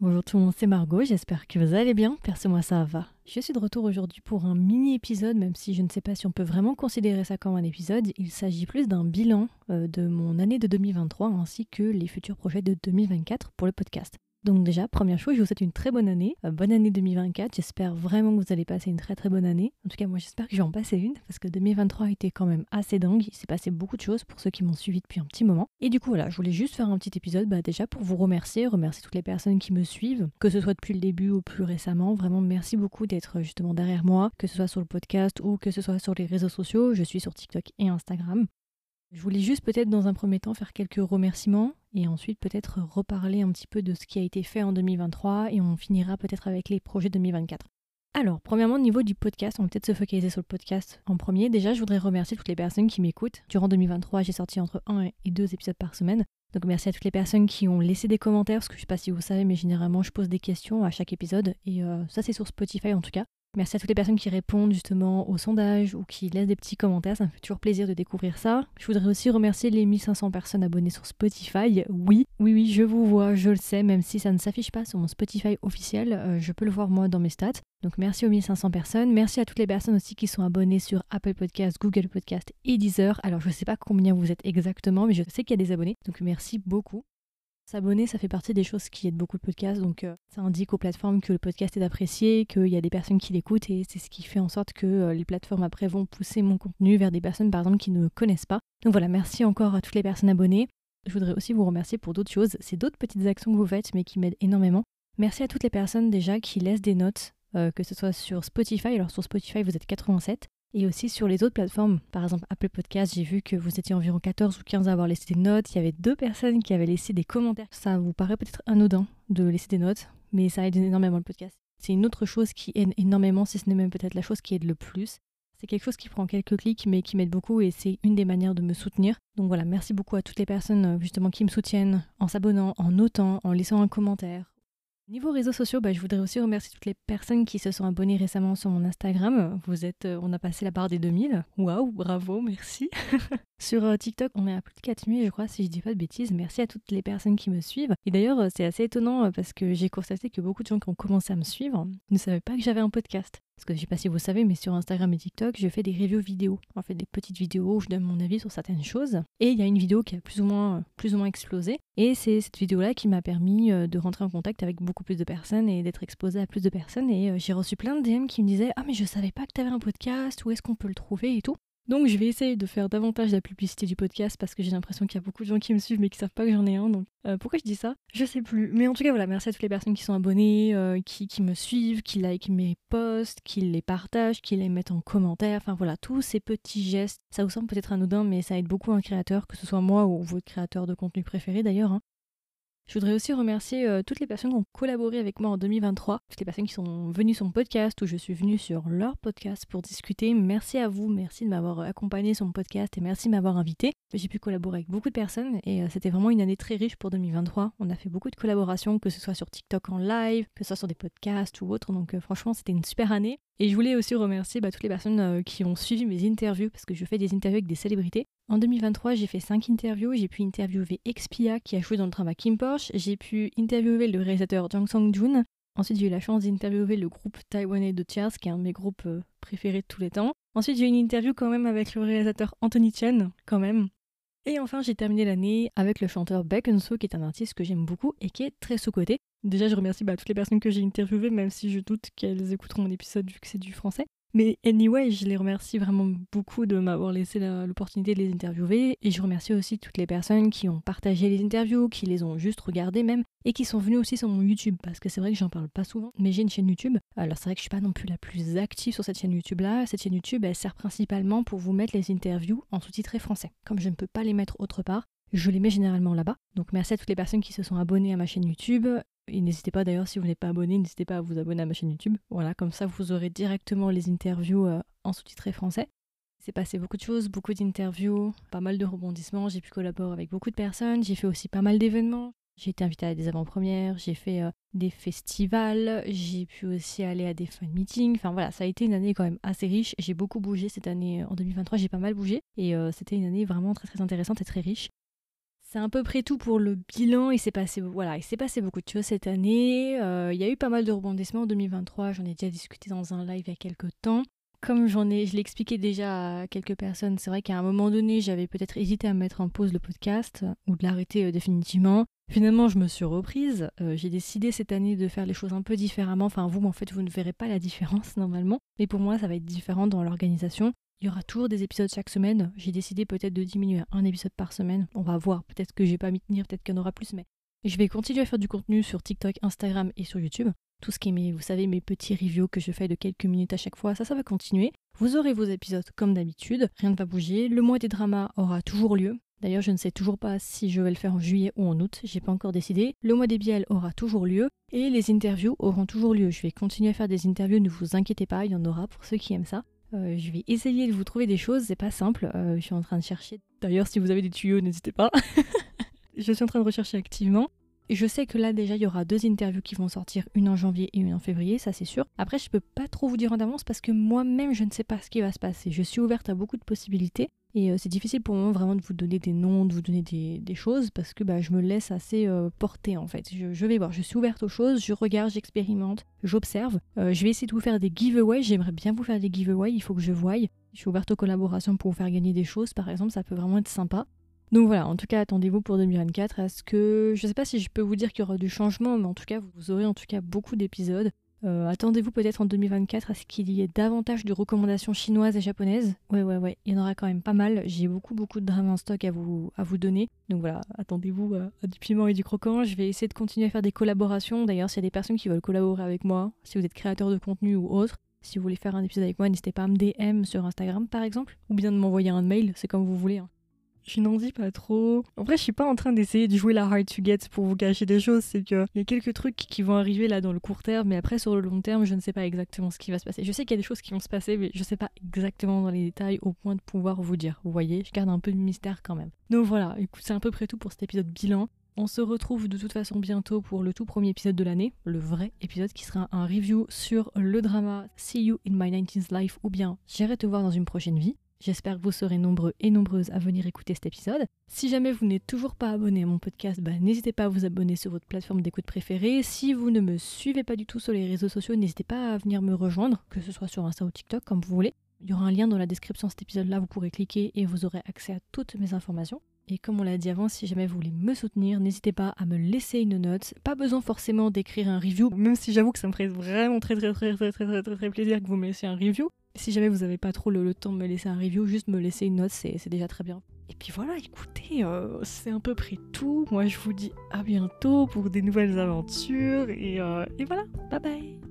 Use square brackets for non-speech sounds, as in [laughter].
Bonjour tout le monde, c'est Margot, j'espère que vous allez bien, perso moi ça va. Je suis de retour aujourd'hui pour un mini épisode, même si je ne sais pas si on peut vraiment considérer ça comme un épisode. Il s'agit plus d'un bilan euh, de mon année de 2023 ainsi que les futurs projets de 2024 pour le podcast. Donc déjà, première chose, je vous souhaite une très bonne année. Euh, bonne année 2024. J'espère vraiment que vous allez passer une très très bonne année. En tout cas, moi j'espère que je vais en passer une parce que 2023 a été quand même assez dingue. Il s'est passé beaucoup de choses pour ceux qui m'ont suivi depuis un petit moment. Et du coup, voilà, je voulais juste faire un petit épisode bah, déjà pour vous remercier, remercier toutes les personnes qui me suivent, que ce soit depuis le début ou plus récemment. Vraiment, merci beaucoup d'être justement derrière moi, que ce soit sur le podcast ou que ce soit sur les réseaux sociaux. Je suis sur TikTok et Instagram. Je voulais juste peut-être dans un premier temps faire quelques remerciements et ensuite peut-être reparler un petit peu de ce qui a été fait en 2023 et on finira peut-être avec les projets 2024. Alors, premièrement, au niveau du podcast, on va peut-être se focaliser sur le podcast en premier. Déjà, je voudrais remercier toutes les personnes qui m'écoutent. Durant 2023, j'ai sorti entre 1 et 2 épisodes par semaine. Donc merci à toutes les personnes qui ont laissé des commentaires, parce que je sais pas si vous savez, mais généralement je pose des questions à chaque épisode, et euh, ça c'est sur Spotify en tout cas. Merci à toutes les personnes qui répondent justement au sondage ou qui laissent des petits commentaires, ça me fait toujours plaisir de découvrir ça. Je voudrais aussi remercier les 1500 personnes abonnées sur Spotify. Oui, oui, oui, je vous vois, je le sais, même si ça ne s'affiche pas sur mon Spotify officiel, euh, je peux le voir moi dans mes stats. Donc merci aux 1500 personnes. Merci à toutes les personnes aussi qui sont abonnées sur Apple Podcast, Google Podcast et Deezer. Alors je ne sais pas combien vous êtes exactement, mais je sais qu'il y a des abonnés. Donc merci beaucoup. S'abonner, ça fait partie des choses qui aident beaucoup le podcast. Donc, euh, ça indique aux plateformes que le podcast est apprécié, qu'il y a des personnes qui l'écoutent et c'est ce qui fait en sorte que euh, les plateformes après vont pousser mon contenu vers des personnes, par exemple, qui ne connaissent pas. Donc voilà, merci encore à toutes les personnes abonnées. Je voudrais aussi vous remercier pour d'autres choses. C'est d'autres petites actions que vous faites, mais qui m'aident énormément. Merci à toutes les personnes déjà qui laissent des notes, euh, que ce soit sur Spotify. Alors, sur Spotify, vous êtes 87 et aussi sur les autres plateformes. Par exemple, Apple Podcast, j'ai vu que vous étiez environ 14 ou 15 à avoir laissé des notes. Il y avait deux personnes qui avaient laissé des commentaires. Ça vous paraît peut-être anodin de laisser des notes, mais ça aide énormément le podcast. C'est une autre chose qui aide énormément, si ce n'est même peut-être la chose qui aide le plus. C'est quelque chose qui prend quelques clics, mais qui m'aide beaucoup et c'est une des manières de me soutenir. Donc voilà, merci beaucoup à toutes les personnes euh, justement qui me soutiennent en s'abonnant, en notant, en laissant un commentaire, Niveau réseaux sociaux, bah, je voudrais aussi remercier toutes les personnes qui se sont abonnées récemment sur mon Instagram. Vous êtes, euh, on a passé la barre des 2000. Waouh, bravo, merci. [laughs] sur euh, TikTok, on est à plus de 4000, je crois, si je dis pas de bêtises. Merci à toutes les personnes qui me suivent. Et d'ailleurs, euh, c'est assez étonnant parce que j'ai constaté que beaucoup de gens qui ont commencé à me suivre ne savaient pas que j'avais un podcast. Parce que je sais pas si vous savez, mais sur Instagram et TikTok, je fais des reviews vidéo. En fait, des petites vidéos où je donne mon avis sur certaines choses. Et il y a une vidéo qui a plus ou moins, plus ou moins explosé. Et c'est cette vidéo-là qui m'a permis euh, de rentrer en contact avec beaucoup plus de personnes et d'être exposée à plus de personnes. Et euh, j'ai reçu plein de DM qui me disaient Ah, mais je savais pas que tu avais un podcast, où est-ce qu'on peut le trouver et tout? Donc je vais essayer de faire davantage la publicité du podcast parce que j'ai l'impression qu'il y a beaucoup de gens qui me suivent mais qui savent pas que j'en ai un. Donc euh, pourquoi je dis ça? Je sais plus. Mais en tout cas voilà, merci à toutes les personnes qui sont abonnées, euh, qui, me suivent, qui like mes posts, qui les partagent, qui les mettent en commentaire. Enfin voilà, tous ces petits gestes. Ça vous semble peut-être anodin mais ça aide beaucoup un créateur, que ce soit moi ou votre créateur de contenu préféré d'ailleurs. Hein. Je voudrais aussi remercier euh, toutes les personnes qui ont collaboré avec moi en 2023, toutes les personnes qui sont venues sur mon podcast ou je suis venue sur leur podcast pour discuter. Merci à vous, merci de m'avoir accompagné sur mon podcast et merci de m'avoir invité. J'ai pu collaborer avec beaucoup de personnes et euh, c'était vraiment une année très riche pour 2023. On a fait beaucoup de collaborations, que ce soit sur TikTok en live, que ce soit sur des podcasts ou autres. Donc euh, franchement, c'était une super année. Et je voulais aussi remercier bah, toutes les personnes qui ont suivi mes interviews parce que je fais des interviews avec des célébrités. En 2023, j'ai fait 5 interviews. J'ai pu interviewer Expia qui a joué dans le à Kim Porsche. J'ai pu interviewer le réalisateur Jang Song-jun. Ensuite, j'ai eu la chance d'interviewer le groupe taïwanais de Cheers, qui est un de mes groupes euh, préférés de tous les temps. Ensuite, j'ai eu une interview quand même avec le réalisateur Anthony Chen, quand même. Et enfin, j'ai terminé l'année avec le chanteur Baek Eun-soo, qui est un artiste que j'aime beaucoup et qui est très sous-côté. Déjà, je remercie bah, toutes les personnes que j'ai interviewées, même si je doute qu'elles écouteront mon épisode vu que c'est du français. Mais anyway, je les remercie vraiment beaucoup de m'avoir laissé l'opportunité de les interviewer. Et je remercie aussi toutes les personnes qui ont partagé les interviews, qui les ont juste regardées même, et qui sont venues aussi sur mon YouTube. Parce que c'est vrai que j'en parle pas souvent, mais j'ai une chaîne YouTube. Alors c'est vrai que je suis pas non plus la plus active sur cette chaîne YouTube là. Cette chaîne YouTube, elle sert principalement pour vous mettre les interviews en sous-titré français. Comme je ne peux pas les mettre autre part, je les mets généralement là-bas. Donc merci à toutes les personnes qui se sont abonnées à ma chaîne YouTube. Et n'hésitez pas d'ailleurs, si vous n'êtes pas abonné, n'hésitez pas à vous abonner à ma chaîne YouTube. Voilà, comme ça vous aurez directement les interviews euh, en sous-titré français. C'est passé beaucoup de choses, beaucoup d'interviews, pas mal de rebondissements. J'ai pu collaborer avec beaucoup de personnes. J'ai fait aussi pas mal d'événements. J'ai été invitée à des avant-premières, j'ai fait euh, des festivals, j'ai pu aussi aller à des fan meetings. Enfin voilà, ça a été une année quand même assez riche. J'ai beaucoup bougé cette année en 2023, j'ai pas mal bougé et euh, c'était une année vraiment très très intéressante et très riche. C'est à peu près tout pour le bilan. Il s'est passé, voilà, il s'est passé beaucoup de choses cette année. Euh, il y a eu pas mal de rebondissements en 2023. J'en ai déjà discuté dans un live il y a quelques temps. Comme j'en ai, je l'ai expliqué déjà à quelques personnes, c'est vrai qu'à un moment donné, j'avais peut-être hésité à mettre en pause le podcast ou de l'arrêter euh, définitivement. Finalement, je me suis reprise. Euh, j'ai décidé cette année de faire les choses un peu différemment. Enfin, vous, en fait, vous ne verrez pas la différence [laughs] normalement. Mais pour moi, ça va être différent dans l'organisation. Il y aura toujours des épisodes chaque semaine. J'ai décidé peut-être de diminuer un épisode par semaine. On va voir. Peut-être que j'ai pas m'y tenir, peut-être qu'il y en aura plus, mais je vais continuer à faire du contenu sur TikTok, Instagram et sur YouTube. Tout ce qui est mes, vous savez, mes petits reviews que je fais de quelques minutes à chaque fois, ça, ça va continuer. Vous aurez vos épisodes comme d'habitude. Rien ne va bouger. Le mois des dramas aura toujours lieu. D'ailleurs, je ne sais toujours pas si je vais le faire en juillet ou en août, j'ai pas encore décidé. Le mois des biels aura toujours lieu et les interviews auront toujours lieu. Je vais continuer à faire des interviews, ne vous inquiétez pas, il y en aura pour ceux qui aiment ça. Euh, je vais essayer de vous trouver des choses, c'est pas simple. Euh, je suis en train de chercher. D'ailleurs, si vous avez des tuyaux, n'hésitez pas. [laughs] je suis en train de rechercher activement. Je sais que là déjà il y aura deux interviews qui vont sortir, une en janvier et une en février, ça c'est sûr. Après je peux pas trop vous dire en avance parce que moi-même je ne sais pas ce qui va se passer. Je suis ouverte à beaucoup de possibilités et euh, c'est difficile pour moi vraiment de vous donner des noms, de vous donner des, choses parce que bah, je me laisse assez euh, porter en fait. Je, vais voir, je suis ouverte aux choses, je regarde, j'expérimente, j'observe. Euh, je vais essayer de vous faire des giveaways, j'aimerais bien vous faire des giveaways, il faut que je voie. Je suis ouverte aux collaborations pour vous faire gagner des choses par exemple, ça peut vraiment être sympa. Donc voilà, en tout cas, attendez-vous pour 2024 est ce que je sais pas si je peux vous dire qu'il y aura du changement, mais en tout cas, vous aurez en tout cas beaucoup d'épisodes. Euh, attendez-vous peut-être en 2024 à ce qu'il y ait davantage de recommandations chinoises et japonaises? Ouais, ouais, ouais, il y en aura quand même pas mal. J'ai beaucoup, beaucoup de drames en stock à vous, à vous donner. Donc voilà, attendez-vous à, du piment et du croquant. Je vais essayer de continuer à faire des collaborations. D'ailleurs, s'il y a des personnes qui veulent collaborer avec moi, si vous êtes créateur de contenu ou autre, si vous voulez faire un épisode avec moi, n'hésitez pas à me DM sur Instagram par exemple, ou bien de m'envoyer un mail, c'est comme vous voulez. Hein je n'en dis pas trop. En vrai, je suis pas en train d'essayer de jouer la hard to get pour vous cacher des choses. C'est qu'il y a quelques trucs qui vont arriver là dans le court terme, mais après sur le long terme, je ne sais pas exactement ce qui va se passer. Je sais qu'il y a des choses qui vont se passer, mais je sais pas exactement dans les détails au point de pouvoir vous dire. Vous voyez, je garde un peu de mystère quand même. Donc voilà, écoute, c'est à peu près tout pour cet épisode bilan. On se retrouve de toute façon bientôt pour le tout premier épisode de l'année, le vrai épisode qui sera un review sur le drama See You in My 19th Life ou bien J'irai te voir dans une prochaine vie. J'espère que vous serez nombreux et nombreuses à venir écouter cet épisode. Si jamais vous n'êtes toujours pas abonné à mon podcast, bah, n'hésitez pas à vous abonner sur votre plateforme d'écoute préférée. Si vous ne me suivez pas du tout sur les réseaux sociaux, n'hésitez pas à venir me rejoindre, que ce soit sur Insta ou TikTok, comme vous voulez. Il y aura un lien dans la description de cet épisode-là, vous pourrez cliquer et vous aurez accès à toutes mes informations. Et comme on l'a dit avant, si jamais vous voulez me soutenir, n'hésitez pas à me laisser une note. Pas besoin forcément d'écrire un review, même si j'avoue que ça me ferait vraiment très très très très très très très, très plaisir que vous me laissiez un review. Si jamais vous n'avez pas trop le, temps de me laisser un review, juste me laisser une note, c'est déjà très bien. Et puis voilà, écoutez, euh, c'est à peu près tout. Moi, je vous dis à bientôt pour des nouvelles aventures. Et, euh, et voilà, bye bye